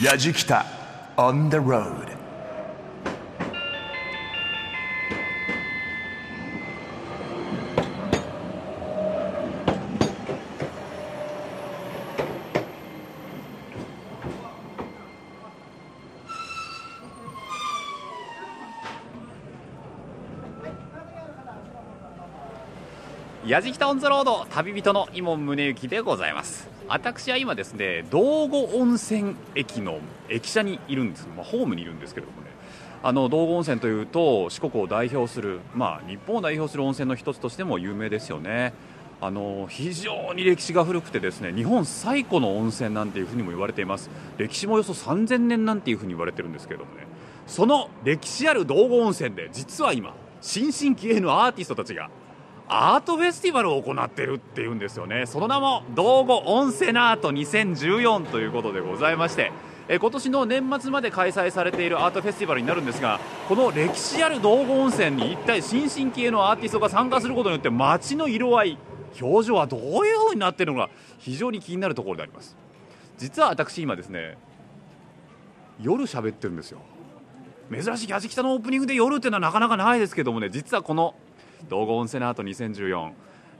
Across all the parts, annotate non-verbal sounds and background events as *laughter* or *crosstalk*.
やじきた on the road. やじきたオンザロード旅人の伊門宗行でございます。私は今ですね道後温泉駅の駅舎にいるんです、まあ、ホームにいるんですけれどもね。あの道後温泉というと四国を代表する、まあ、日本を代表する温泉の一つとしても有名ですよね。あの非常に歴史が古くてですね日本最古の温泉なんていうふうにも言われています。歴史もおよそ3000年なんていうふうに言われてるんですけれどもね。その歴史ある道後温泉で実は今新進気鋭のアーティストたちがアートフェスティバルを行っているっていうんですよね。その名も道後温泉アート2014ということでございましてえ今年の年末まで開催されているアートフェスティバルになるんですがこの歴史ある道後温泉に一体新進気鋭のアーティストが参加することによって街の色合い表情はどういう風になっているのか非常に気になるところであります。実は私今ですね夜喋ってるんですよ。珍しいやじきたのオープニングで夜っていうのはなかなかないですけどもね実はこの道後温泉アート2014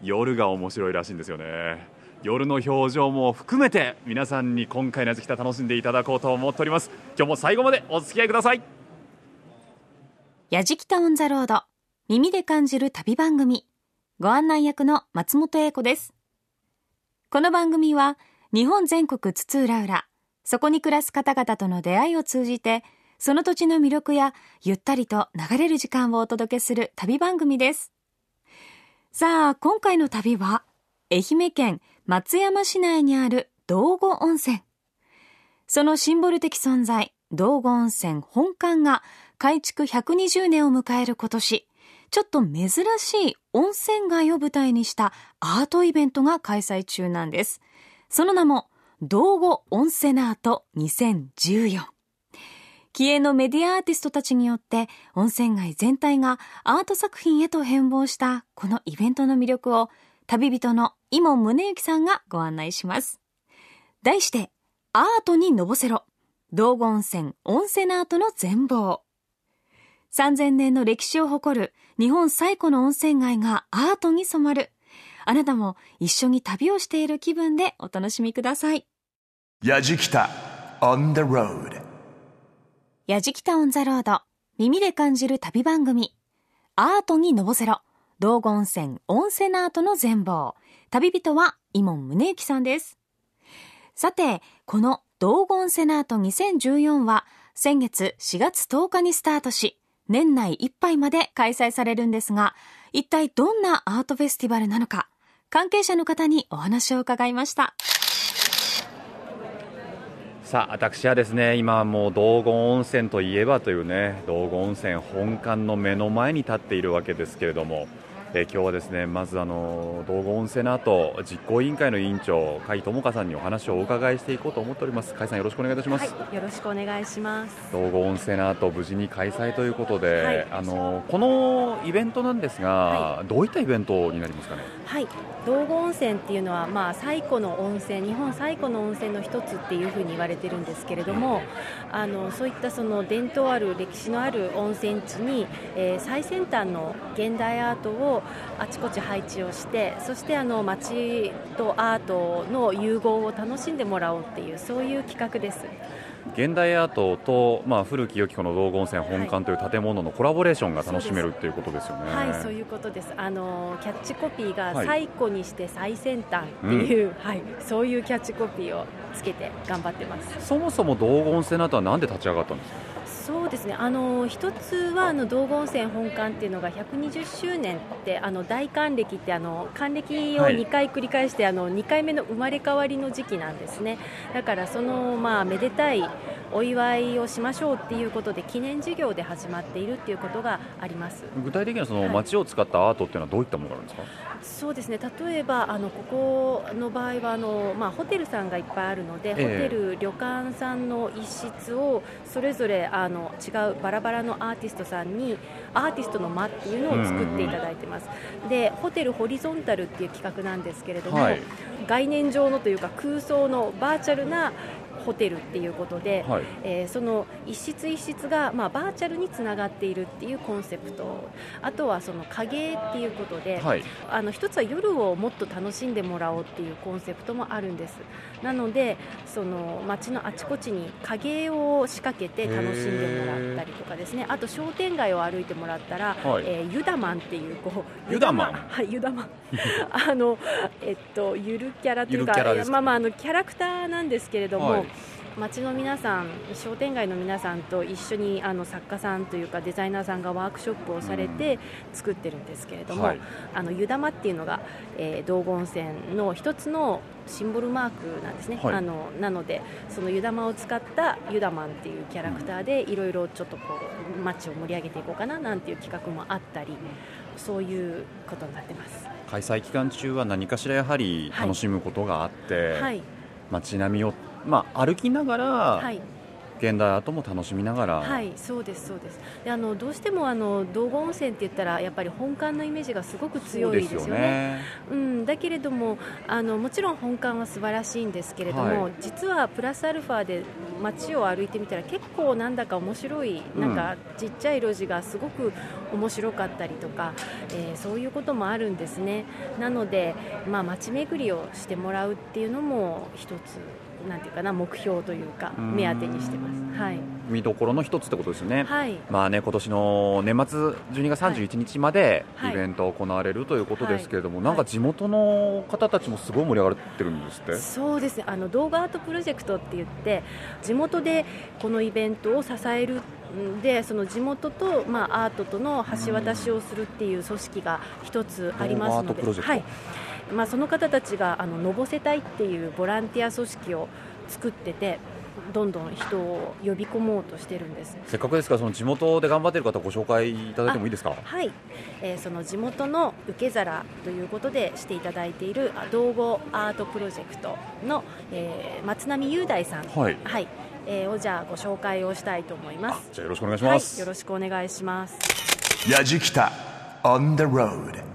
夜が面白いらしいんですよね。夜の表情も含めて皆さんに今回のやじきた楽しんでいただこうと思っております。今日も最後までお付き合いください。やじきたオンザロード。耳で感じる旅番組。ご案内役の松本英子です。この番組は日本全国津々浦々。そこに暮らす方々との出会いを通じてその土地の魅力やゆったりと流れる時間をお届けする旅番組です。さあ今回の旅は愛媛県松山市内にある道後温泉。そのシンボル的存在道後温泉本館が開築120年を迎える今年ちょっと珍しい温泉街を舞台にしたアートイベントが開催中なんです。その名も道後温泉アート2014気鋭のメディアアーティストたちによって温泉街全体がアート作品へと変貌したこのイベントの魅力を旅人の伊門宗行さんがご案内します。題してアートにのぼせろ。道後温泉温泉アートの全貌。3000年の歴史を誇る日本最古の温泉街がアートに染まる。あなたも一緒に旅をしている気分でお楽しみください。やじきた on the road. やじきたオンザロード耳で感じる旅番組。アートにのぼせろ。道後温泉温泉アートの全貌。旅人は伊門宗行さんです。さてこの道後温泉アート2014は先月4月10日にスタートし年内いっぱいまで開催されるんですが一体どんなアートフェスティバルなのか関係者の方にお話を伺いました。さあ私はですね今もう道後温泉といえばというね道後温泉本館の目の前に立っているわけですけれども、えー、今日はですねまずあの道後温泉の後実行委員会の委員長甲斐智香さんにお話をお伺いしていこうと思っております。甲斐さんよろしくお願いいたします、はい、よろしくお願いします。道後温泉の後無事に開催ということで、はい、あのこのイベントなんですが、はい、どういったイベントになりますかね？はい道後温泉っていうのは、まあ、最古の温泉日本最古の温泉の一つっていうふうに言われてるんですけれどもあのそういったその伝統ある歴史のある温泉地に、えー、最先端の現代アートをあちこち配置をしてそしてあの街とアートの融合を楽しんでもらおうっていうそういう企画です。現代アートと、まあ、古き良きこの道後温泉本館という建物のコラボレーションが楽しめるっていうことですよね。はい、そういうことです。あのキャッチコピーが最古にして最先端っていう、はい、うんはい、そういうキャッチコピーをつけて頑張ってます。そもそも道後温泉の後はなんで立ち上がったんですか？そうですね。あの一つはあの道後温泉本館っていうのが120周年ってあの大還暦ってあの還暦を2回繰り返して、はい、あの2回目の生まれ変わりの時期なんですね。だからそのまあめでたいお祝いをしましょうっていうことで記念事業で始まっているっていうことがあります。具体的にはその街を使ったアートっていうのはどういったものがあるんですか、はい、そうですね。例えばあのここの場合はあの、まあ、ホテルさんがいっぱいあるので、えー、ホテル、旅館さんの一室をそれぞれあの違うバラバラのアーティストさんにアーティストの間っていうのを作っていただいてます、でホテルホリゾンタルっていう企画なんですけれども、はい、概念上のというか空想のバーチャルなホテルっていうことで、はい。えーその一室一室が、まあ、バーチャルにつながっているっていうコンセプト。あとはその影絵っていうことで、はい。あの一つは夜をもっと楽しんでもらおうっていうコンセプトもあるんです。なのでその街のあちこちに影絵を仕掛けて楽しんでもらったりとかですね。あと商店街を歩いてもらったら、はい。えーユダマンっていうこう *laughs* ユダマン。はいユダマン。*laughs* あのえっとゆるキャラというか。まあまああのキャラクターなんですけれども、はい街の皆さん商店街の皆さんと一緒にあの作家さんというかデザイナーさんがワークショップをされて作ってるんですけれども、はい。あの湯玉っていうのが、えー道後温泉の一つのシンボルマークなんですね、はい。あのなのでその湯玉を使った湯玉っていうキャラクターでいろいろちょっとこう街を盛り上げていこうかななんていう企画もあったりそういうことになってます。開催期間中は何かしらやはり楽しむことがあって、はい、街並みを、まあ、歩きながら、はい現代アートも楽しみながら、はい、そうです、そうです。で、あのどうしてもあの道後温泉って言ったらやっぱり本館のイメージがすごく強いですよね。ねうん、だけれどもあのもちろん本館は素晴らしいんですけれども、はい実はプラスアルファで街を歩いてみたら結構なんだか面白い、なんかちっちゃい路地がすごく面白かったりとか、えーそういうこともあるんですね。なので、まあ、街巡りをしてもらうっていうのも一つなんていうかな目標というかうん。目当てにしてます。はい、見どころの一つってことですよね。はい。まあね、今年の年末12月31日まではい。イベント行われるということですけれども、はい。なんか地元の方たちもすごい盛り上がってるんですって、そうですね。あの動画アートプロジェクトって言って地元でこのイベントを支えるんでその地元と、まあ、アートとの橋渡しをするっていう組織が一つありますので、動画アートプロジェクト。はいまあ、その方たちがあののぼせ隊っていうボランティア組織を作っててどんどん人を呼び込もうとしてるんです。せっかくですからその地元で頑張っている方ご紹介いただいてもいいですか？はい、えーその地元の受け皿ということでしていただいているあ道後アートプロジェクトの、えー松並雄大さん、はい。えーをじゃあご紹介をしたいと思います。じゃあよろしくお願いしはい、ます、よろしくお願いします。やじきた on the road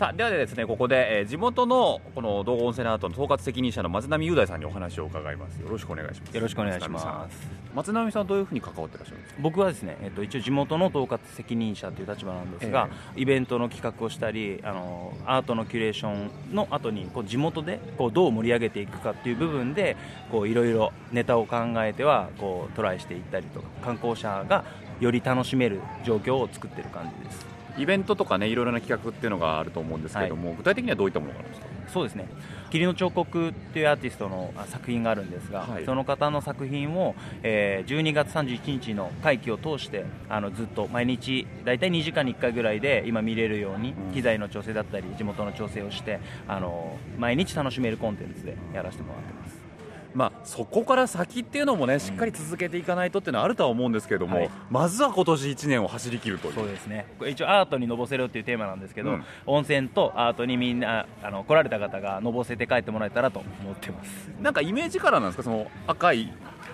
さあではですねここで、えー地元のこの道後温泉アートの統括責任者の松並雄大さんにお話を伺います。よろしくお願いします。よろしくお願いします。松並さんどういうふうに関わってらっしゃるんですか？僕はですね、えっと、一応地元の統括責任者という立場なんですが、イベントの企画をしたりあのアートのキュレーションの後にこう地元でこうどう盛り上げていくかっていう部分でこういろいろネタを考えてはこうトライしていったりとか観光者がより楽しめる状況を作ってる感じですイベントとかねいろいろな企画っていうのがあると思うんですけれども、具体的にはどういったものがあるんですか？そうですね。霧の彫刻っていうアーティストのあ作品があるんですが、はい。その方の作品を、えー12月31日の会期を通してあのずっと毎日大体2時間に1回ぐらいで今見れるように、うん。機材の調整だったり地元の調整をしてあの毎日楽しめるコンテンツでやらせてもらってます。まあ、そこから先っていうのもねしっかり続けていかないとっていうのはあるとは思うんですけれども、はい。まずは今年1年を走り切るという。そうですね。一応アートにのぼせるっていうテーマなんですけど、うん。温泉とアートにみんなあの来られた方がのぼせて帰ってもらえたらと思ってます。なんかイメージカラーなんですか？その赤い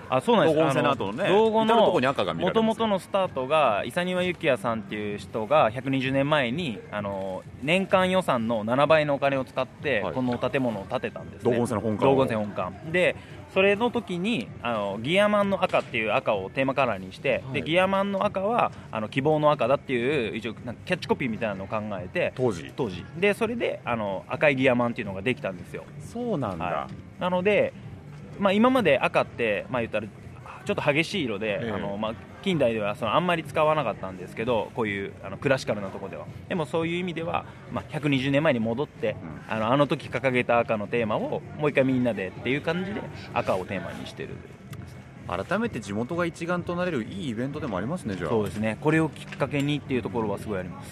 あそうなんです。道後温泉の後のね道後至るとこに赤が見られるんですよ。もともとのスタートが伊佐庭幸也さんっていう人が120年前にあの年間予算の7倍のお金を使って、はい。この建物を建てたんですね。道後温泉の本館を。道後温泉本館。でそれの時にあのギアマンの赤っていう赤をテーマカラーにして、はい。でギアマンの赤はあの希望の赤だっていう一応なんかキャッチコピーみたいなのを考えて当時。当時。でそれであの赤いギアマンっていうのができたんですよ。そうなんだ、はい、なので、まあ、今まで赤って、まあ、言ったらちょっと激しい色で、ええ。あのまあ、近代ではそのあんまり使わなかったんですけどこういうあのクラシカルなところでは。でもそういう意味では、まあ、120年前に戻って、うん。あのあの時掲げた赤のテーマをもう一回みんなでっていう感じで赤をテーマにしてる改めて地元が一丸となれるいいイベントでもありますねじゃあ。そうですね。これをきっかけにっていうところはすごいあります。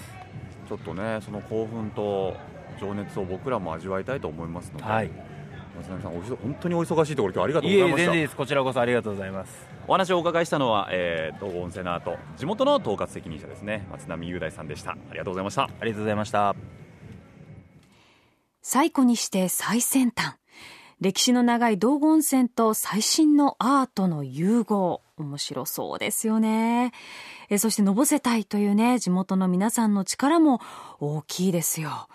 ちょっとねその興奮と情熱を僕らも味わいたいと思いますので、はい松並さんお本当にお忙しいところ今日はありがとういえいえございました全然です。こちらこそありがとうございます。お話をお伺いしたのは、えー、道後温泉の後地元の統括責任者ですね。松並雄大さんでした。ありがとうございました。ありがとうございました。最古にして最先端。歴史の長い道後温泉と最新のアートの融合。面白そうですよね。えそしてのぼせたいというね地元の皆さんの力も大きいですよ。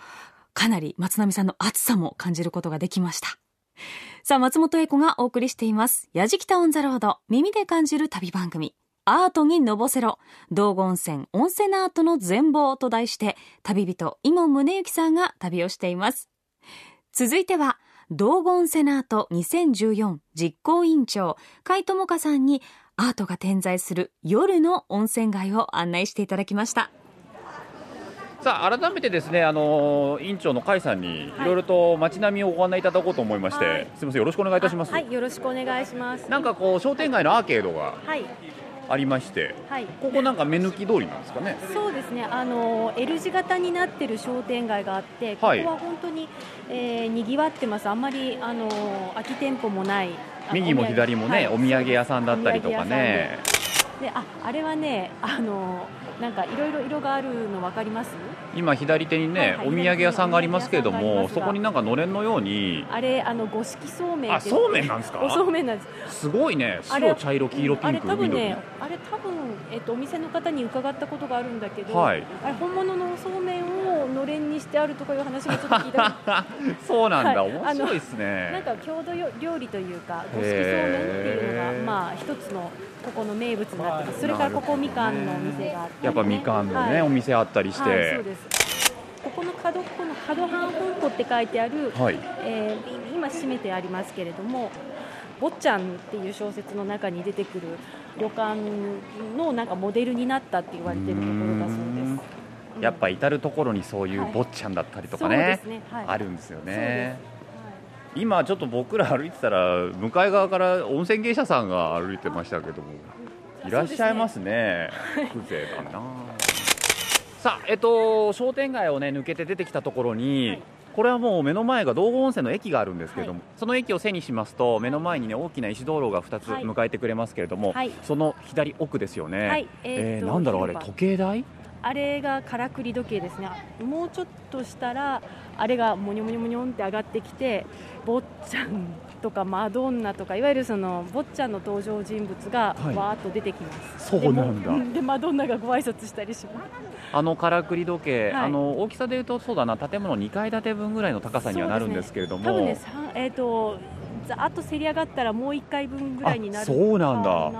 かなり松並さんの熱さも感じることができました *laughs* さあ、松本英子がお送りしています。やじきたオンザロード、耳で感じる旅番組。アートにのぼせろ、道後温泉、温泉アートの全貌と題して、旅人、伊門宗行さんが旅をしています。続いては、道後温泉アート2014実行委員長、海智香さんに、アートが点在する夜の温泉街を案内していただきました。さあ改めてですねあの委員長の甲斐さんにいろいろと街並みをご案内いただこうと思いまして、はいすみませんよろしくお願いいたします、あはい、よろしくお願いします。なんかこう商店街のアーケードがはい、ありましてはい。ここなんか目抜き通りなんですかね？そうですね。あの L 字型になってる商店街があって、ここはいは本当に、えー、賑わってます。あんまりあの空き店舗もない。右も左もね、はいお土産屋さんだったりとかねで、あ、あれはね、あのなんかいろいろ色があるのわかります？今左手にね、はいはいお土産屋さんがありますけれどもそこになんかのれんのように。あれあの五色そうめん。あそうめんなんですか？*laughs* おそうめんなんです。すごいね。あれ白茶色黄色ピあれンク緑多分ね、あれ多分えっとお店の方に伺ったことがあるんだけど、はい。あれ本物のおそうのれんにしてあるとかいう話もちょっと聞いた *laughs* そうなんだ、はい。面白いですなんねか郷土料理というか五色そうめんっていうのがまあ一つのここの名物になってます。それからここみかんのお店があって、やっぱみかんのね、はい。お店あったりして、はい、そうです。ここの角っこの角半本舗って書いてある、はい。えーい今閉めてありますけれども「坊ちゃん」っていう小説の中に出てくる旅館のなんかモデルになったって言われてるところだそうです。うんやっぱ至る所にそういうはい。坊ちゃんだったりとかそうでね。はい、あるんですよそうです。ね今ちょっと僕ら歩いてたら向かい側から温泉芸者さんが歩いてましたけどもいらっしゃいますね。風情だな。さあえっと商店街をね抜けて出てきたところに、はい。これはもう目の前が道後温泉の駅があるんですけれども、はその駅を背にしますと目の前にね大きな石道路が2つはい迎えてくれますけれども、はい。その左奥ですよね、はい。えーえーとなんだろうあれ時計台？あれがからくり時計ですね。もうちょっとしたらあれがもにょもにょもにょんって上がってきて坊ちゃんとかマドンナとかいわゆるその坊ちゃんの登場人物がはい。わーっと出てきます、そうなんだ。でマドンナがご挨拶したりします。あのからくり時計、はい。あの大きさでいうとそうだな。建物2階建て分ぐらいの高さにはなるんですけれども、多分ね、さんえー、とざーっとせり上がったらもう1回分ぐらいになるあそうなんだ。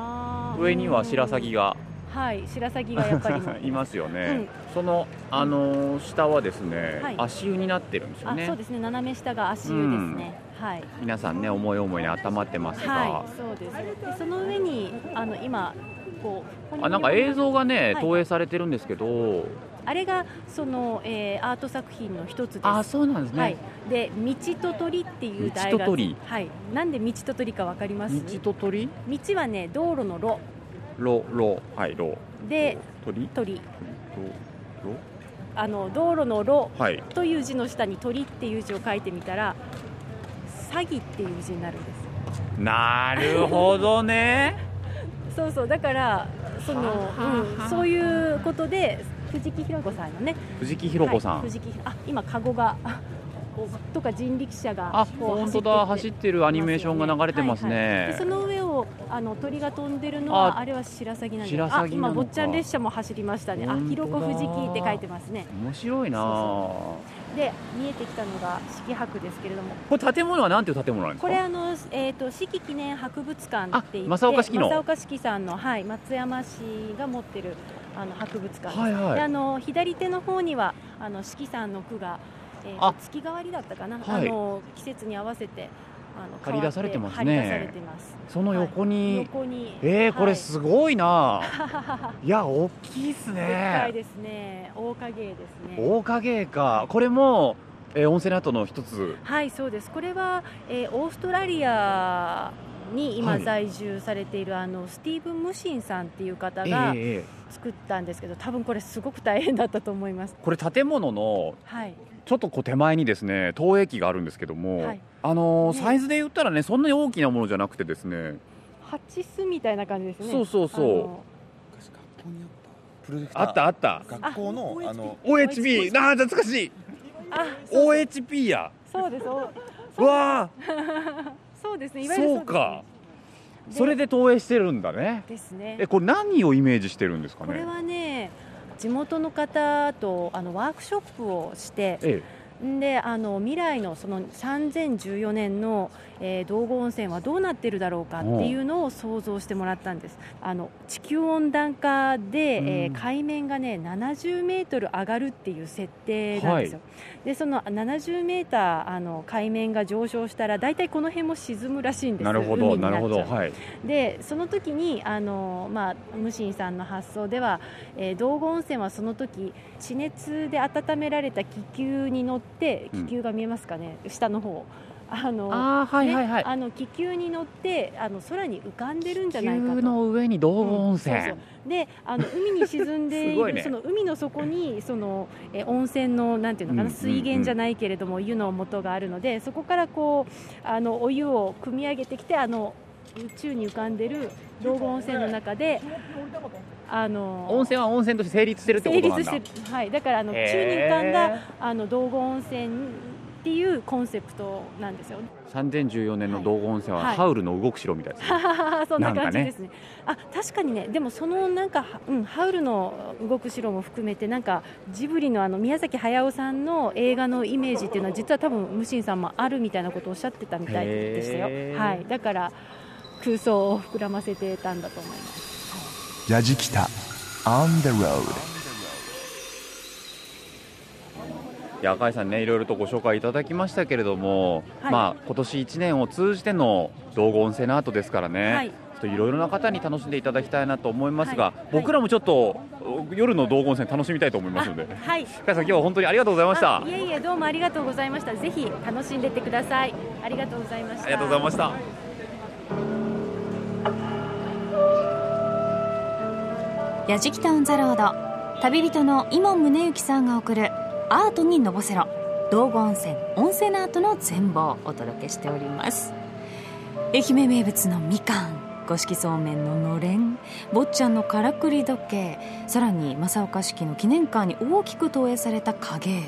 上には白鷺がはい白鷺がやっぱりも *laughs* いますよね、うん。その、あのー下はですね、はい。足湯になってるんですよね。あそうですね。斜め下が足湯ですね、はい。皆さんね思い思いに温まってますが、はいそうです。でその上にあの今こうあなんか映像がね、はい。投影されてるんですけど。あれがその、えーアート作品の一つです。あそうなんですね、はい、で道と鳥っていう題が道と鳥。はい、なんで道と鳥かわかります？道と鳥？道はね道路の路ロロはいロで鳥？鳥。ロあの道路の路ロはい。という字の下に鳥っていう字を書いてみたら詐欺っていう字になるんです。なるほどね。*laughs* そうそうだからその、うん、そういうことで藤木ひろ子さんのね。藤木ひろ子さん、はい、藤木あ今カゴがとか人力車が本当だ。走走ってるアニメーションが流れてますね、はいはいでその上をあの鳥が飛んでるのはああれは白鷺なんであ今坊ちゃん列車も走りましたね。あ本当だ。ひろこ藤木って書いてますね。面白いな。で見えてきたのが四季博ですけれども。これ建物はなんていう建物なんですか？これあの、えー、と四季記念博物館って正岡子規の？正岡子規さんの、はい、松山市が持ってるあの博物館です、はいはい。であの左手の方にはあの四季さんの句が、えー月替わりだったかな、はい。あの季節に合わせてあの張り出されてますね。その横はい。に、横に。えー、これはいすごいな、*laughs* い、や大きいっすでっかいねですね。大影ですね。大影か。これも、えー温泉アートの一つ。はいそうです。これは、えーオーストラリアに今はい。在住されている、あのスティーブン・ムシンさんっていう方えがえええ。作ったんですけど、多分これすごく大変だったと思います。これ建物のはいちょっとこう手前にですね投影機があるんですけども、はい。あのーね。サイズで言ったらねそんなに大きなものじゃなくてですね。ハチスみたいな感じですね。そうそうそう。あの。昔学校にあったプロジェクター。あったあった。学校のあの OHP あー懐かしい。あそう OHP や。そうです。おう。わ *laughs* そうですね。いーわゆるそうか。でそれで投影してるんだね。ですね。えこれ何をイメージしてるんですかね。これはね地元の方とあのワークショップをしてえんであの未来のその3014年の、えー道後温泉はどうなってるだろうかっていうのを想像してもらったんです。あの地球温暖化で、えー海面がね70メートル上がるっていう設定なんですよ、でその70メーターあの海面が上昇したら大体この辺も沈むらしいんです。なるほどなるほどはい。でその時にあの、まあ、ムシンさんの発想では、えー道後温泉はその時地熱で温められた気球に乗ってうん気球が見えますかね、下の方あのあーはいはいはい。ねあの気球に乗ってあの空に浮かんでるんじゃないかと。の上に道後温泉、うんそうそう。であの海に沈んでいる *laughs* ね。その海の底にそのえ温泉のなんていうのかな、うん水源じゃないけれども湯の元があるのでそこからこうあのお湯を汲み上げてきてあの宇宙に浮かんでる道後温泉の中であの温泉は温泉として成立してるってこ成となんだ。立してる、はい、だからあの宙に浮かんだあの道後温泉っていうコンセプトなんですよ。3014年の道後温泉ははい。ハウルの動く城みたいですね、*laughs* そんな感じですね。あ確かにね、でもそのなんか、うん、ハウルの動く城も含めて、なんかジブリのあの宮崎駿さんの映画のイメージっていうのは、実は多分ムシンさんもあるみたいなことをおっしゃってたみたいでしたよ、はい、だから空想を膨らませてたんだと思います。ヤジキタ On the road いや赤井さんねいろいろとご紹介いただきましたけれども、はい。まあ今年1年を通じての道後温泉アートですからね、はい。ちょっといろいろな方に楽しんでいただきたいなと思いますが、はい。僕らもちょっと夜の道後温泉楽しみたいと思いますので。あはい。赤井さん今日は本当にありがとうございました。あいえいえどうもありがとうございました。ぜひ楽しんでってください。ありがとうございました。ありがとうございました。やじきたオンザロード旅人の伊門宗行さんが送るアートにのぼせろ。道後温泉温泉アートの全貌をお届けしております。愛媛名物のみかん。五色そうめんののれん。坊ちゃんのからくり時計。さらに正岡式の記念館に大きく投影された影絵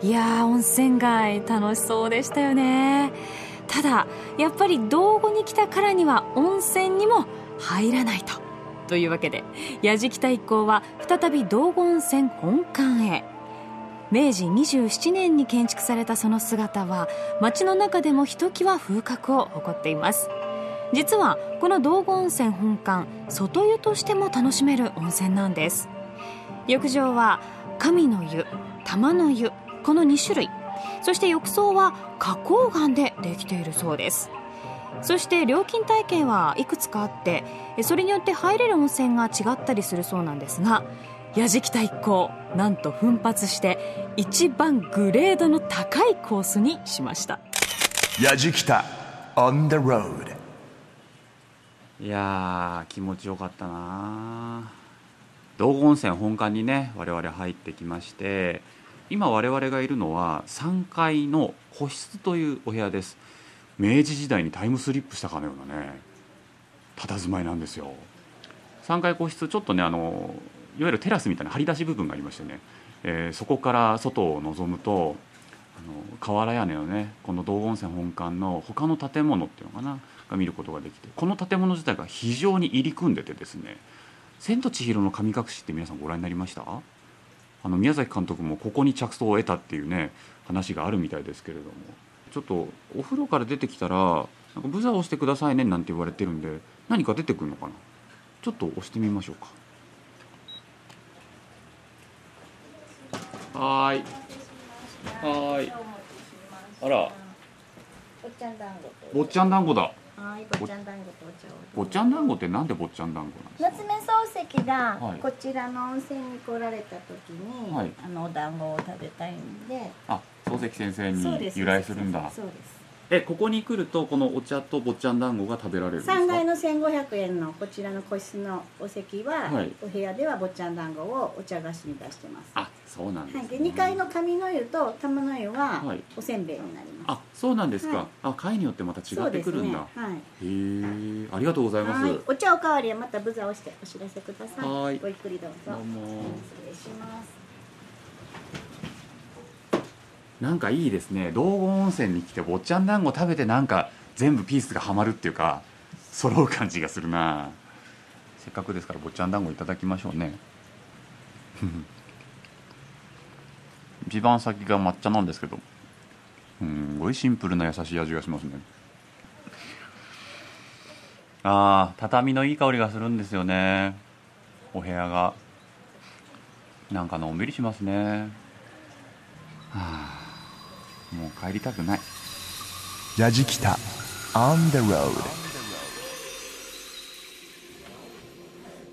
と。いや温泉街楽しそうでしたよね。ただやっぱり道後に来たからには温泉にも入らないと。というわけで矢敷太一行は再び道後温泉本館へ。明治27年に建築されたその姿は街の中でもひときわ風格を誇っています。実はこの道後温泉本館外湯としても楽しめる温泉なんです。浴場は神の湯玉の湯この2種類。そして浴槽は花崗岩でできているそうです。そして料金体系はいくつかあってそれによって入れる温泉が違ったりするそうなんですが矢敷太一行なんと奮発して一番グレードの高いコースにしました。ヤジキタ On the road いやー気持ちよかったな。道後温泉本館にね我々入ってきまして今我々がいるのは3階の個室というお部屋です。明治時代にタイムスリップしたかのようなね佇まいなんですよ。3階個室ちょっとねあのいわゆるテラスみたいな張り出し部分がありましてね、えーそこから外を望むとあの瓦屋根のねこの道後温泉本館の他の建物っていうのかなが見ることができてこの建物自体が非常に入り組んでてですね「千と千尋の神隠し」って皆さんご覧になりました？あの宮崎監督もここに着想を得たっていうね話があるみたいですけれども。ちょっとお風呂から出てきたらなんかブザーを押してくださいねなんて言われてるんで何か出てくるのかな？ちょっと押してみましょうか。はーい。はーい。あら。坊ちゃん団子と。坊ちゃん団子だ。はい、坊ちゃん。団子とお茶を。坊ちゃん団子ってなんで坊ちゃん団子なんですか夏目漱石がはい。こちらの温泉に来られた時に、はい。あのお団子を食べたいんで、あ漱石先生に由来するんだ。そうです。えここに来るとこのお茶と坊ちゃん団子が食べられるんですか？3階の1500円のこちらの個室のお席は、はい。お部屋では坊ちゃん団子をお茶菓子に出してます。あそうなんです、はい、ねで2階の上の湯と玉の湯ははい。おせんべいになります。あそうなんですか、はい。あ階によってまた違ってくるんだ、そうですね。へえありがとうございます。はい。はい、お茶おかわりはまたブザーをしてお知らせください。はい。ごゆっくりどうぞ。どうも。失礼します。なんかいいですね。道後温泉に来て坊ちゃん団子食べてなんか全部ピースがはまるっていうか揃う感じがするな。せっかくですから坊ちゃん団子いただきましょうね一番先が抹茶なんですけど。うんごいシンプルな優しい味がしますね。ああ畳のいい香りがするんですよね。お部屋が。なんかのんびりしますね。はあもう帰りたくない。やじきた On the road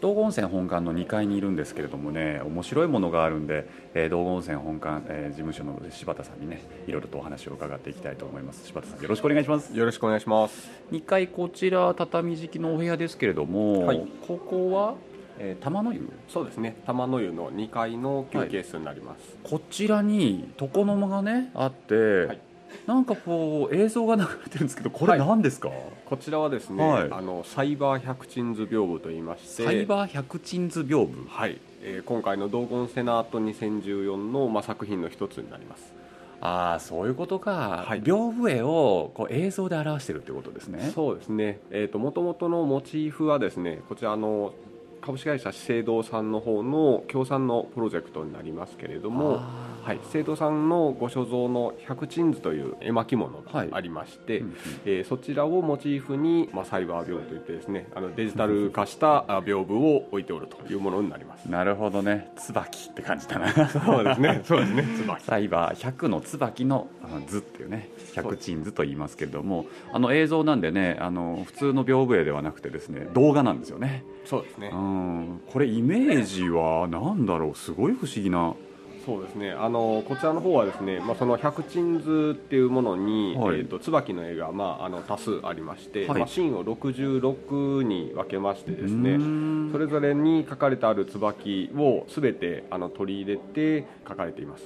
道後温泉本館の2階にいるんですけれどもね面白いものがあるんで、えー道後温泉本館、えー事務所の柴田さんにねいろいろとお話を伺っていきたいと思います柴田さんよろしくお願いしますよろしくお願いします。2階こちら畳敷きのお部屋ですけれども、はいここは、えー玉の湯？そうですね。玉の湯の2階の休憩室になります。こちらに床の間がねあって、はいなんかこう映像が流れてるんですけどこれはい。何ですか、こちらはですね、はい。あのサイバー百鎮図屏風と言いまして、サイバー百鎮図屏風。はい、えー今回の道後セナート2014のまあ作品の一つになります。ああそういうことか、はい。屏風絵をこう映像で表してるってことですね。そうですね。えっ、と元々のモチーフはですね、こちらあの株式会社資生堂さんの方の協賛のプロジェクトになりますけれども。あはい、資生堂さんのご所蔵の百鎮図という絵巻物はい。がありまして、うんうん。えーそちらをモチーフに、まあ、サイバー屏風といってですねあのデジタル化した *laughs* あ屏風を置いておるというものになります。ーなるほどね。椿って感じだな。そうですね。*laughs* そうですね。椿。サイバー100の椿の図っていうね百鎮図と言いますけれどもあの映像なんでねあの普通の屏風絵ではなくてですね動画なんですよね。そうですね。うん。これイメージは何だろう。すごい不思議なそうですね。あのこちらの方はですね、まあ、その百鎮図っていうものに、はい。えー、と椿の絵が、まあ、あの多数ありまして、はい。まあ、シーンを66に分けましてですねん。それぞれに書かれてある椿を全てあの取り入れて書かれています。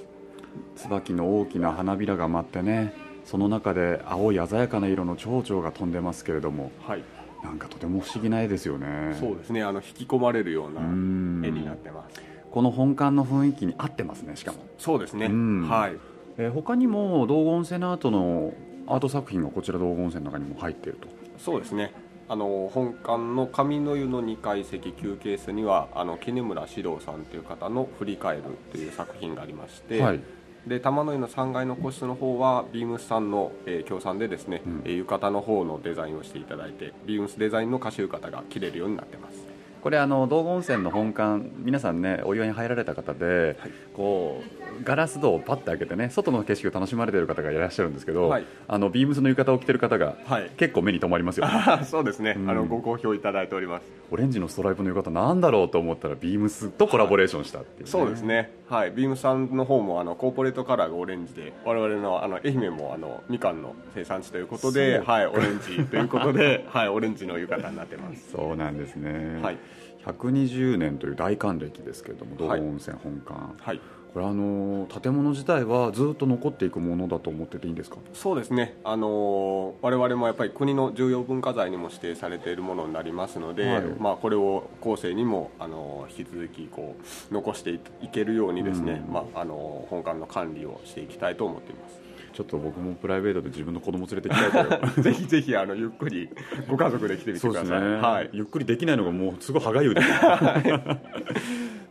椿の大きな花びらが舞ってねその中で青い鮮やかな色の蝶々が飛んでますけれどもはい。なんかとても不思議な絵ですよね。そうですね。あの引き込まれるような絵になってますこの本館の雰囲気に合ってますねしかも、そうですね。うん。はい。えー他にも道後温泉アートのアート作品がこちら道後温泉の中にも入っていると。そうですね。あの本館の上の湯の2階席休憩室にはあの絹村史郎さんという方の「振り返る」という作品がありまして、はい。で玉の湯の3階の個室の方はビームスさんの、えー協賛でですね、うん。えー浴衣の方のデザインをしていただいてビームスデザインの歌手浴衣が着れるようになってますこれあの道後温泉の本館皆さんねお祝いに入られた方で、こうガラス戸をパッて開けてね外の景色を楽しまれている方がいらっしゃるんですけど、はい。あのビームスの浴衣を着てる方が、はい。結構目に留まりますよね。そうですね、うん。あのご好評いただいております。オレンジのストライプの浴衣なんだろうと思ったらビームスとコラボレーションしたっていう、そうですね、はい、ビームさんの方もあのコーポレートカラーがオレンジで我々のあの愛媛もあのみかんの生産地ということで、はい、オレンジということで、はい、オレンジの浴衣になってます。そうなんですね、はい120年という大還暦ですけれども道後はい温泉本館、はい。これあの建物自体はずっと残っていくものだと思ってていいんですか？そうですね、あのー我々もやっぱり国の重要文化財にも指定されているものになりますので、はい。まあ、これを後世にも、あのー引き続きこう残していいけるようにですね、うん。まああのー本館の管理をしていきたいと思っています。ちょっと僕もプライベートで自分の子供連れてきたいと。思 *laughs* いぜひぜひあのゆっくりご家族で来てみてください。はい、ゆっくりできないのがもうすごい歯がゆいです *laughs*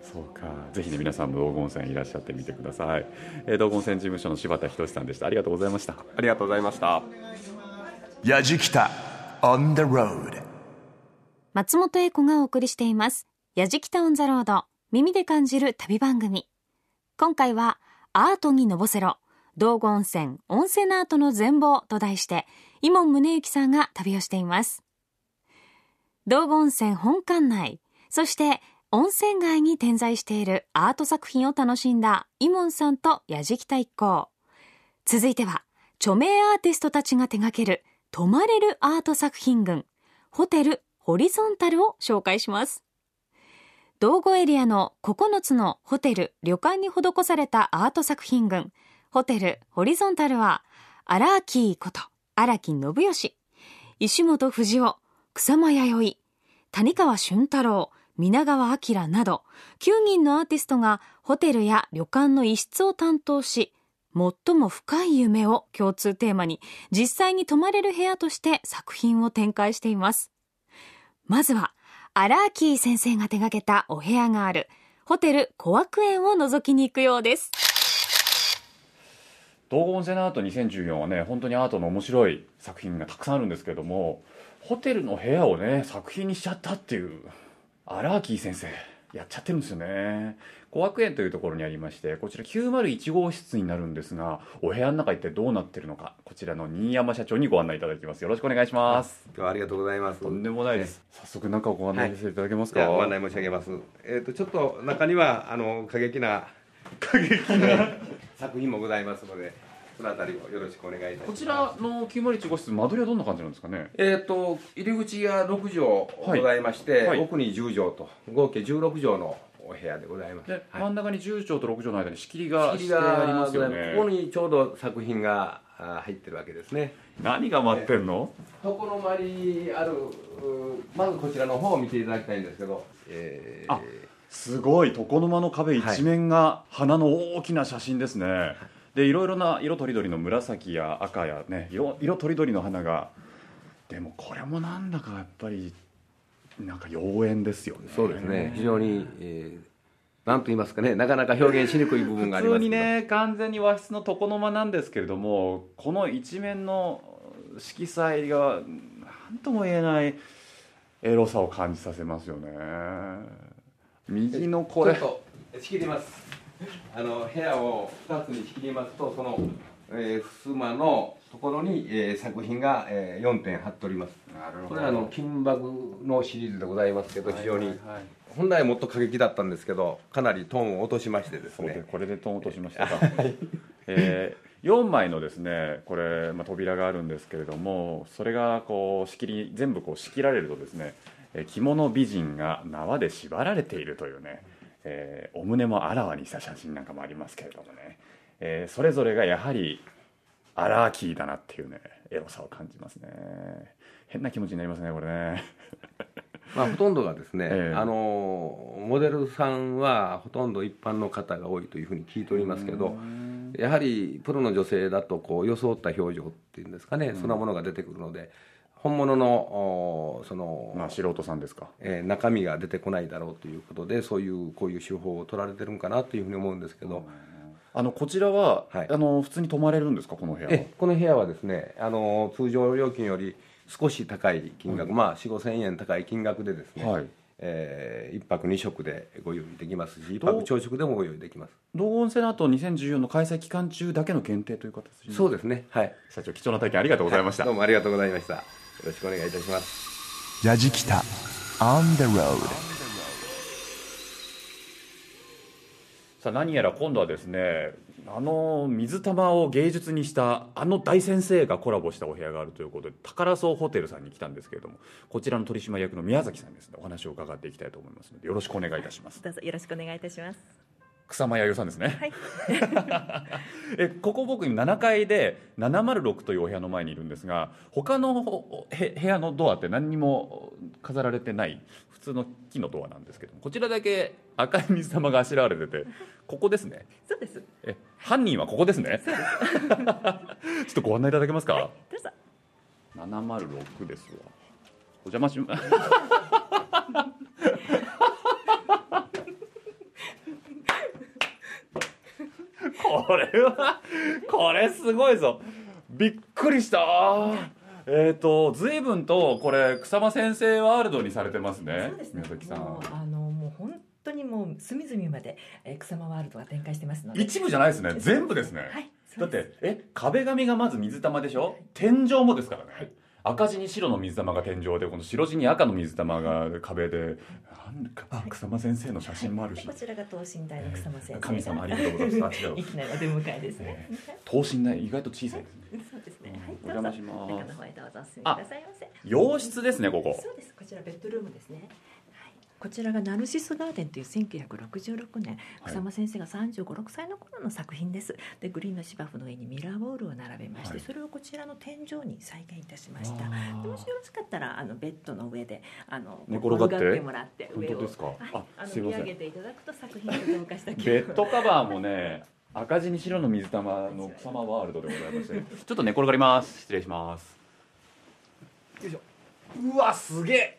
*laughs* そうか。ぜひね皆さんも道後温泉いらっしゃってみてください、えー道後温泉事務所の柴田仁さんでした。ありがとうございました。ありがとうございました。やじきた On the road. 松本英子がお送りしています。やじきたオンザロード、耳で感じる旅番組。今回は、アートにのぼせろ、道後温泉、温泉アートの全貌と題して、伊門宗行さんが旅をしています。道後温泉本館内、そして温泉街に点在しているアート作品を楽しんだ伊門さんとやじきた一行。続いては、著名アーティストたちが手掛ける泊まれるアート作品群、ホテルホリゾンタルを紹介します。道後エリアの9つのホテル、旅館に施されたアート作品群、ホテルホリゾンタルは、アラーキーこと荒木信義、石本藤夫、草間彌生、谷川俊太郎、皆川明など、9人のアーティストがホテルや旅館の一室を担当し、最も深い夢を共通テーマに実際に泊まれる部屋として作品を展開しています。まずは、アラーキー先生が手掛けたお部屋があるホテル小涌園を覗きに行くようです。道後温泉アート2014はね本当にアートの面白い作品がたくさんあるんですけれどもホテルの部屋をね作品にしちゃったっていうアラーキー先生やっちゃってるんですよね。小学園というところにありましてこちら901号室になるんですがお部屋の中一体どうなってるのかこちらの新山社長にご案内いただきます。よろしくお願いします。今日はありがとうございます。とんでもないです。早速中をご案内していただけますか、じゃあご案内申し上げます。えっ、とちょっと中にはあの過激な過激な作品もございますので、そのあたりをよろしくお願いいたします。こちらの901号室間取りはどんな感じなんですかね？えっ、と入り口が6畳ございまして、はい。奥に10畳と合計16畳のお部屋でございます。で、はい。真ん中に10畳と6畳の間に仕切りが仕切りしてありますよがねここにちょうど作品があ入ってるわけですね。何が待ってんの、床の間にあるうまずこちらの方を見ていただきたいんですけど、えーあすごい。床の間の壁一面が花の大きな写真ですね、でいろいろな色とりどりの紫や赤やね色色とりどりの花がでもこれもなんだかやっぱりなんか妖艶ですよね。そうですね。非常に、えーなんと言いますかねなかなか表現しにくい部分があります普通にね完全に和室の床の間なんですけれどもこの一面の色彩が何とも言えないエロさを感じさせますよね右のこれ。ちょっと仕切ります。あの部屋を2つに仕切りますとその、えー、襖のところに、えー作品が、えー4点貼っております。なるこれはあの金箔のシリーズでございますけど非常に、本来もっと過激だったんですけどかなりトーンを落としましてですね。これでトン落としましたか、*laughs* えー、4枚のですねこれ、まあ、扉があるんですけれどもそれがこう仕切り全部こう仕切られるとですね、えー着物美人が縄で縛られているというね、えーお胸もあらわにした写真なんかもありますけれどもね、えーそれぞれがやはりアラーキーだなっていうねエロさを感じますね。変な気持ちになりますねこれね。*laughs* まあ、ほとんどがですね、ええ。あのモデルさんはほとんど一般の方が多いというふうに聞いておりますけどやはりプロの女性だとこう装った表情っていうんですかね、そんなものが出てくるので本物のおその、まあ素人さんですか。えー中身が出てこないだろうということでそういうこういう手法を取られてるんかなというふうに思うんですけど、あのこちらは、はい。あの普通に泊まれるんですかこの部屋は？えこの部屋はですねあの通常料金より少し高い金額、まあ4 5千円高い金額でですね、はい。え1泊2食でご用意できますし1どう？泊朝食でもご用意できます。道後温泉アート2014の開催期間中だけの限定という形に。そうですね。はい。社長貴重な体験ありがとうございました、どうもありがとうございました。よろしくお願いいたします。ヤジキタ On the road さあ何やら今度はですねあの水玉を芸術にしたあの大先生がコラボしたお部屋があるということで宝荘ホテルさんに来たんですけれどもこちらの取締役の宮崎さんですね。お話を伺っていきたいと思いますのでよろしくお願いいたします。どうぞよろしくお願いいたします。草間彌生さんですね、はい。*laughs* えここ僕今7階で706というお部屋の前にいるんですが他のおへ部屋のドアって何にも飾られてない普通の木のドアなんですけどもこちらだけ赤い水玉があしらわれててここですね。そうです。え犯人はここですね。*laughs* ちょっとご案内いただけますか、どうぞ。706ですわ。お邪魔しますこれはこれすごいぞ。びっくりした。えっ、と随分とこれ草間先生ワールドにされてますね。そうですね。宮崎さん。あのもう本当にもう隅々まで、えー、草間ワールドが展開してますので。一部じゃないですね。全部ですね、はい。だってえ壁紙がまず水玉でしょ？天井もですからね、赤地に白の水玉が天井でこの白地に赤の水玉が壁でなんかあ草間先生の写真もあるし、こちらが等身大の草間先生。神様ありがとうございますあ違ういきなりお出迎えですね。等身大意外と小さいですねそうですね。はい。お邪魔します中の方へどうぞお進みくださいませ。洋室ですねここそうです。こちらベッドルームですね。はい。こちらがナルシスガーデンという1966年はい。草間先生が35、6歳の頃の作品です。でグリーンの芝生の上にミラーボールを並べまして、はい。それをこちらの天井に再現いたしました。もしよろしかったらあのベッドの上であの寝転がって？転もらって上をですか？はい、ああの見上げていただくと作品と同化した気ベ分ッドカバーもね赤地に白の水玉の草間ワールドでございまして *laughs* ちょっと寝転がります。失礼します。よいしょ。うわすげえ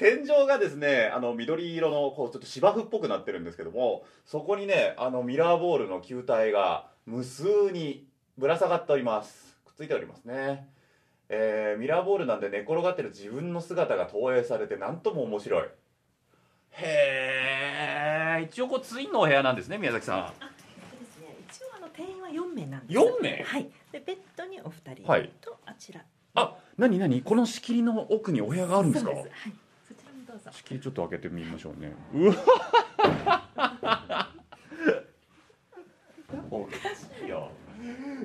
天井がですねあの緑色のこうちょっと芝生っぽくなってるんですけどもそこにねあのミラーボールの球体が無数にぶら下がっております。こついておりますね。えーミラーボールなんで寝転がってる自分の姿が投影されてなんとも面白い。へえ一応こうツインのお部屋なんですね宮崎さん。ですね一応あの定員は4名なんです。4名？はい。でベッドにお二人と、はい。あちら。あ何何？この仕切りの奥にお部屋があるんですか？そうです。はいそちょっと開けてみましょうね。うわ。おかしいよ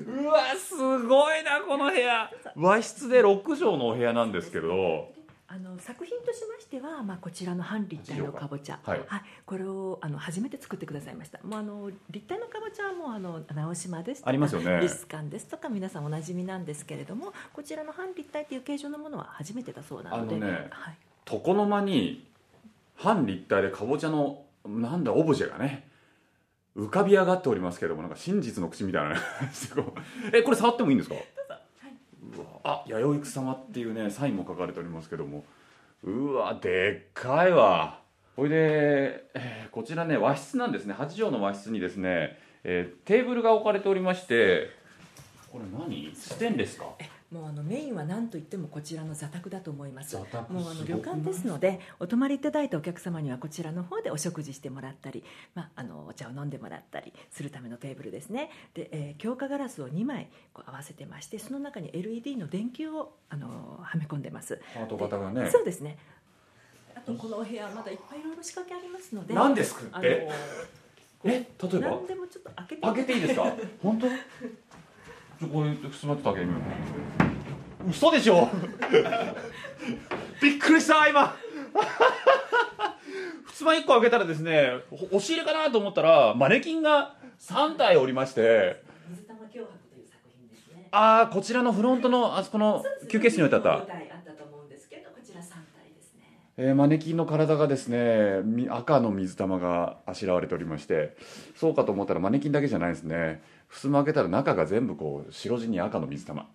うわすごいなこの部屋。和室で6畳のお部屋なんですけど。あの作品としましては、まあ、こちらの半立体のかぼちゃ、はい。これをあの初めて作ってくださいました。もうあの立体のかぼちゃはもうあの直島ですとかありますよね。リスカンですとか皆さんおなじみなんですけれどもこちらの半立体という形状のものは初めてだそうなのであのねはい、床の間に半立体でかぼちゃのなんだオブジェがね浮かび上がっておりますけどもなんか真実の口みたいなねすごいえこれ触ってもいいんですか？うわあ弥生草様っていうねサインも書かれておりますけどもうわでっかいわ。ほいで、えーこちらね和室なんですね。8畳の和室にですね、えーテーブルが置かれておりましてこれ何？ステンレスか？もうあのメインは何といってもこちらの座卓だと思います。座卓もうあの旅館ですのでお泊まりいただいたお客様にはこちらの方でお食事してもらったり、まあ、あのお茶を飲んでもらったりするためのテーブルですね。で、えー強化ガラスを2枚こう合わせてましてその中に LED の電球をあのはめ込んでます。ハート型がね。そうですね。あとこのお部屋まだいっぱいいろいろ仕掛けありますので何ですか？あのえ？え？例えば？何でもちょっと開けて開けていいですか？*laughs* 本当？ちょこれふすまって開けてみよう嘘でしょ？*laughs* びっくりした今。*laughs* ふすま1個開けたらですねお押し入れかなと思ったらマネキンが3体おりまして。水玉脅迫という作品ですね。ああこちらのフロントのあそこの休憩室に置いてあったえーマネキンの体がですねみ赤の水玉があしらわれておりましてそうかと思ったらマネキンだけじゃないですね。襖開けたら中が全部こう白地に赤の水玉。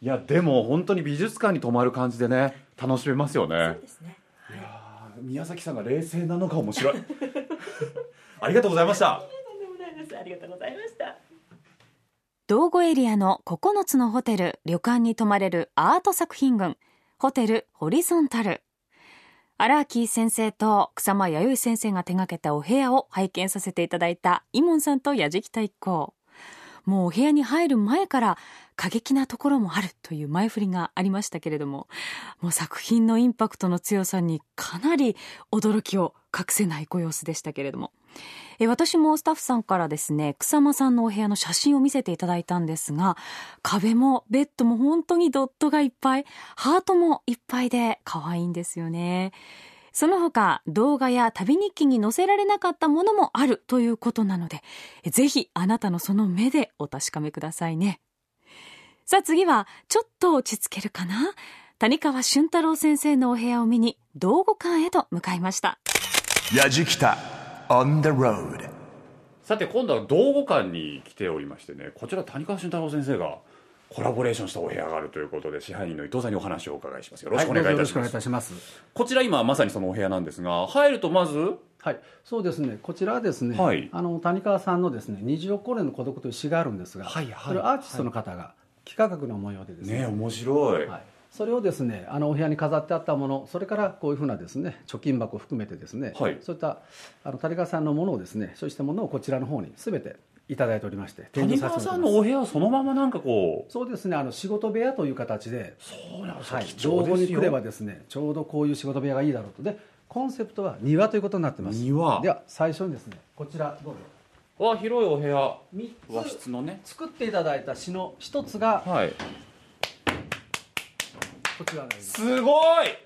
いやでも本当に美術館に泊まる感じでね楽しめますよね。そうですね。い。やー宮崎さんが冷静なのが面白いありがとうございました。ありがとうございました。道後エリアの9つのホテル、旅館に泊まれるアート作品群、ホテルホリゾンタル。荒木先生と草間弥生先生が手がけたお部屋を拝見させていただいたイモンさんと矢敷太一行。もうお部屋に入る前から過激なところもあるという前振りがありましたけれども、もう作品のインパクトの強さにかなり驚きを隠せないご様子でしたけれども。え私もスタッフさんからですね、草間さんのお部屋の写真を見せていただいたんですが、壁もベッドも本当にドットがいっぱい、ハートもいっぱいで可愛いんですよね。その他、動画や旅日記に載せられなかったものもあるということなので、ぜひあなたのその目でお確かめくださいね。さあ次は、ちょっと落ち着けるかな？谷川俊太郎先生のお部屋を見に、道後館へと向かいました。やじきた on the road. さて今度は道後館に来ておりましてねこちら谷川俊太郎先生がコラボレーションしたお部屋があるということで支配人の伊藤さんにお話をお伺いします。よろしくお願いいたします,、します。こちら今まさにそのお部屋なんですが入るとまず？はい、そうですね。こちらはですね、はい。あの谷川さんのですね、26光年の孤独という詩があるんですが、はいはい。それをアーティストの方が幾何学の模様でですね、ね面白い、はい、それをですね、あのお部屋に飾ってあったもの、それからこういうふうなですね、貯金箱を含めてですね、はい。そういったあの谷川さんのものをですね、そうしたものをこちらの方にすべていただいておりまして、谷川さんのお部屋はそのままなんかこう。そうですね、あの仕事部屋という形で、そうなんですはい、貴重ですよ。道後に来ればですね、ちょうどこういう仕事部屋がいいだろうと。で、コンセプトは庭ということになってます。庭。では最初にですね、こちらどうぞ。わ広いお部屋。三つ和室のね。作っていただいた詩の一つがはいこちらになります。すごい！はい。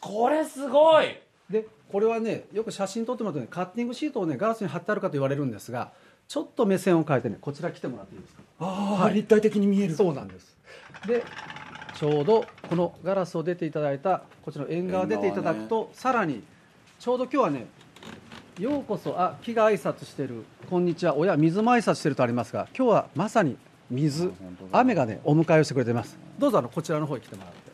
これすごい！でこれはねよく写真撮ってもらってねカッティングシートをねガラスに貼ってあるかと言われるんですがちょっと目線を変えてねこちら来てもらっていいですか？ああ、立体的に見える。そうなんです。でちょうどこのガラスを出ていただいたこちらの縁側出ていただくと、さらにちょうど今日はねようこそあ木が挨拶してるこんにちは親水も挨拶してるとありますが今日はまさに水。雨がねお迎えをしてくれてます。どうぞあのこちらの方に来てもらって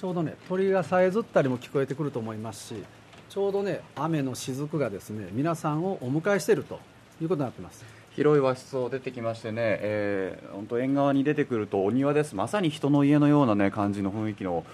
ちょうどね鳥がさえずったりも聞こえてくると思いますしちょうどね雨の雫がですね皆さんをお迎えしているということになってます。広い和室を出てきましてね、えー、本当縁側に出てくるとお庭です。まさに人の家のようなね感じの雰囲気の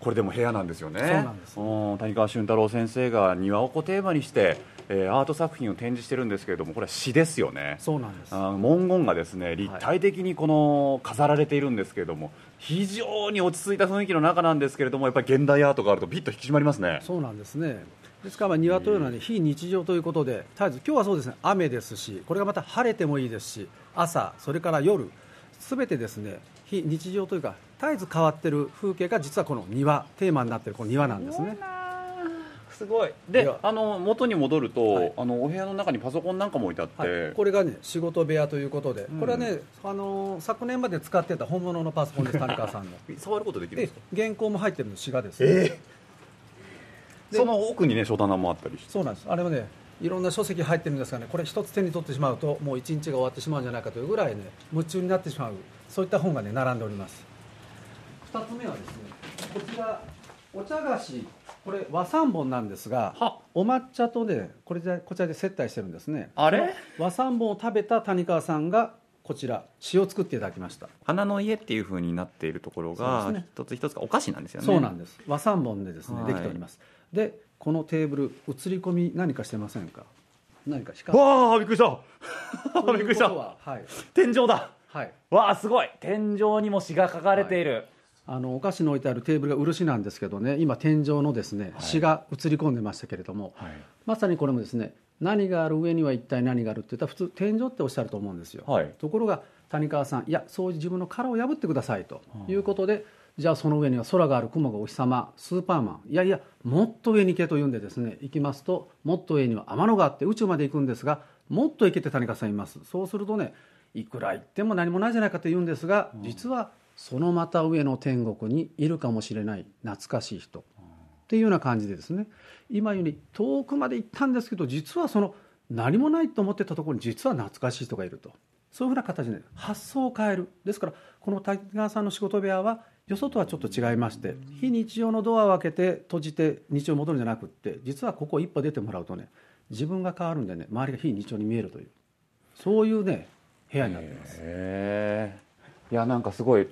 これでも部屋なんですよね。そうなんです。うん谷川俊太郎先生が庭をこうテーマにして、えーアート作品を展示してるんですけれどもこれは詩ですよね。そうなんです。文言がですね立体的にこの飾られているんですけれども、非常に落ち着いた雰囲気の中なんですけれどもやっぱり現代アートがあるとピッと引き締まりますね。そうなんですね。ですからまあ庭というのは、ね、非日常ということで絶えず今日はそうですね雨ですしこれがまた晴れてもいいですし朝それから夜すべてですね非日常というか絶えず変わってる風景が実はこの庭テーマになっているこの庭なんですねすごい。であの元に戻ると、あのお部屋の中にパソコンなんかも置いてあって、はい、これがね仕事部屋ということで、うん。これはねあの昨年まで使ってた本物のパソコンです谷川さんの。*laughs* 触ることできるんですか？原稿も入ってるの滋賀です、えその奥にね書棚もあったりして。そうなんです。あれはねいろんな書籍入ってるんですがねこれ一つ手に取ってしまうともう一日が終わってしまうんじゃないかというぐらいね夢中になってしまうそういった本がね並んでおります。2つ目はですねこちらお茶菓子これ和三本なんですがお抹茶とねこれでこちらで接待してるんですね。あれ？和三本を食べた谷川さんがこちら詩を作っていただきました。花の家っていう風になっているところが、ね。一つ一つがお菓子なんですよね。そうなんです。和三本でですね、はい。できております。でこのテーブル映り込み何かしてませんか？何か光わあびっくりした。びっくりしたことははい。天井だ。はい。わあすごい。天井にも詩が書かれている、あのお菓子の置いてあるテーブルが漆なんですけどね今天井のですね詩が映り込んでましたけれども、まさにこれもですね何がある上には一体何があるって言ったら普通天井っておっしゃると思うんですよ、はい。ところが谷川さんいやそういう自分の殻を破ってくださいということで、じゃあその上には空がある雲がお日様スーパーマンいやいやもっと上に行けというんでですね行きますともっと上には天の川あって宇宙まで行くんですがもっと行けて谷川さんいます。そうするとねいくら行っても何もないじゃないかと言うんですが、実はそのまた上の天国にいるかもしれない懐かしい人。っていうような感じでですね。今より遠くまで行ったんですけど実はその何もないと思ってたところに実は懐かしい人がいると。そういうふうな形で発想を変える。ですからこの滝川さんの仕事部屋はよそとはちょっと違いまして非日常のドアを開けて閉じて日常に戻るんじゃなくって実はここ一歩出てもらうとね自分が変わるんでね周りが非日常に見えるという。そういうね部屋になってます。へえ。いやなんかすごい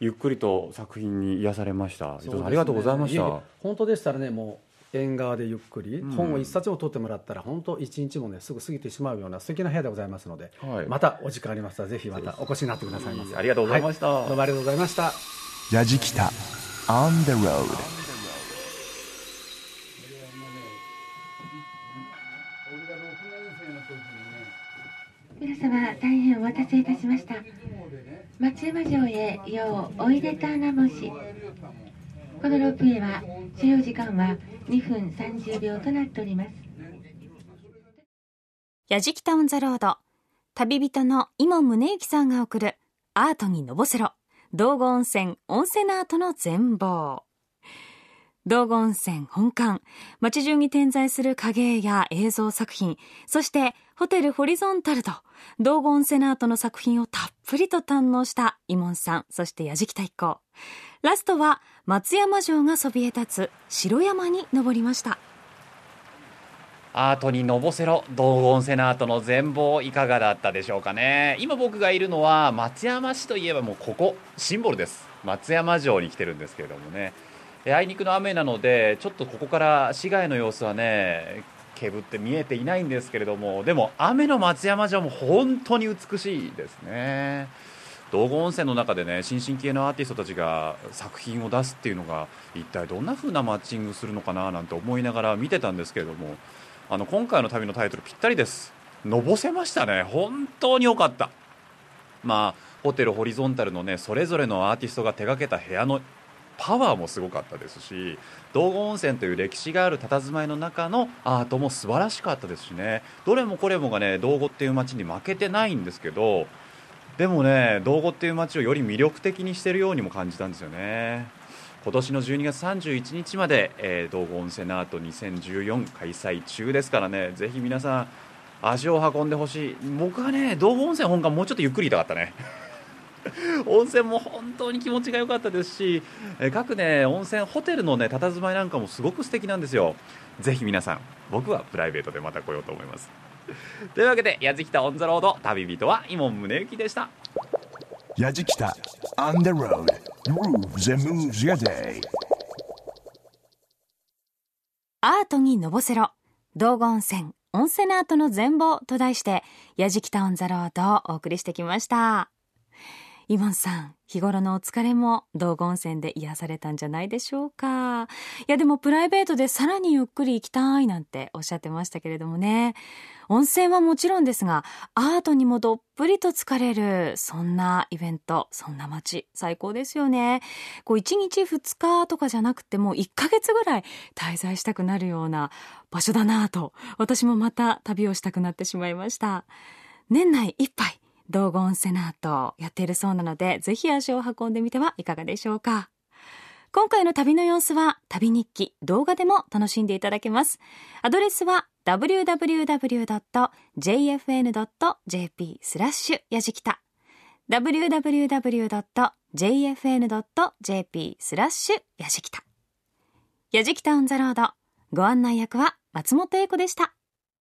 ゆっくりと作品に癒されました、伊藤さんありがとうございました。本当でしたらねもう縁側でゆっくり、うん。本を一冊を取ってもらったら本当一日もねすぐ過ぎてしまうような素敵な部屋でございますので、はい。またお時間ありましたらぜひまたお越しになってくださいませ。ありがとうございました。はどうもありがとうございました。やじきた。On the road 待たせいたしました。松山城へようおいでたなもし。このロープウェイは所要時間は2分30秒となっております。やじきたオンザロード。旅人の今宗行さんが送るアートにのぼせろ。道後温泉温泉アートの全貌。道後温泉本館。街中に点在する影絵や映像作品。そしてホテルホリゾンタルと道後温泉アートの作品をたっぷりと堪能したイモンさん。そして矢敷太一行ラストは松山城がそびえ立つ城山に登りました。アートにのぼせろ。道後温泉アートの全貌いかがだったでしょうかね。今僕がいるのは松山市といえばもうここシンボルです。松山城に来てるんですけれどもね。あいにくの雨なのでちょっとここから市街の様子はねけぶって見えていないんですけれどもでも雨の松山城も本当に美しいですね。道後温泉の中でね新進系のアーティストたちが作品を出すっていうのが一体どんな風なマッチングするのかななんて思いながら見てたんですけれどもあの今回の旅のタイトルぴったりです。のぼせましたね。本当に良かった。まあホテルホリゾンタルのねそれぞれのアーティストが手掛けた部屋のパワーもすごかったですし道後温泉という歴史がある佇まいの中のアートも素晴らしかったですしね。どれもこれもがね道後っていう街に負けてないんですけどでもね道後っていう街をより魅力的にしてるようにも感じたんですよね。今年の12月31日まで、えー、道後温泉アート2014開催中ですからね。ぜひ皆さん足を運んでほしい。僕はね道後温泉本館もうちょっとゆっくりいたかったね。温泉も本当に気持ちが良かったですしえー各ね温泉ホテルのね佇まいなんかもすごく素敵なんですよ。ぜひ皆さん僕はプライベートでまた来ようと思います。というわけでやじきたオンザロード旅人は伊門宗行でした。やじきた On the road Grooves and moves your day. アートにのぼせろ。道後温泉温泉アートの全貌と題してやじきたオンザロードをお送りしてきましたイモンさん日頃のお疲れも道後温泉で癒されたんじゃないでしょうか。いやでもプライベートでさらにゆっくり行きたいなんておっしゃってましたけれどもね。温泉はもちろんですがアートにもどっぷりと疲れるそんなイベントそんな街最高ですよね。こう1日2日とかじゃなくてもう1ヶ月ぐらい滞在したくなるような場所だなぁと私もまた旅をしたくなってしまいました。年内いっぱい道後温泉アートやっているそうなのでぜひ足を運んでみてはいかがでしょうか。今回の旅の様子は旅日記動画でも楽しんでいただけます。アドレスは www.jfn.jp スラッシュやじきた。www.jfn.jp スラッシュやじきた。やじきたオンザロード。ご案内役は松本英子でした。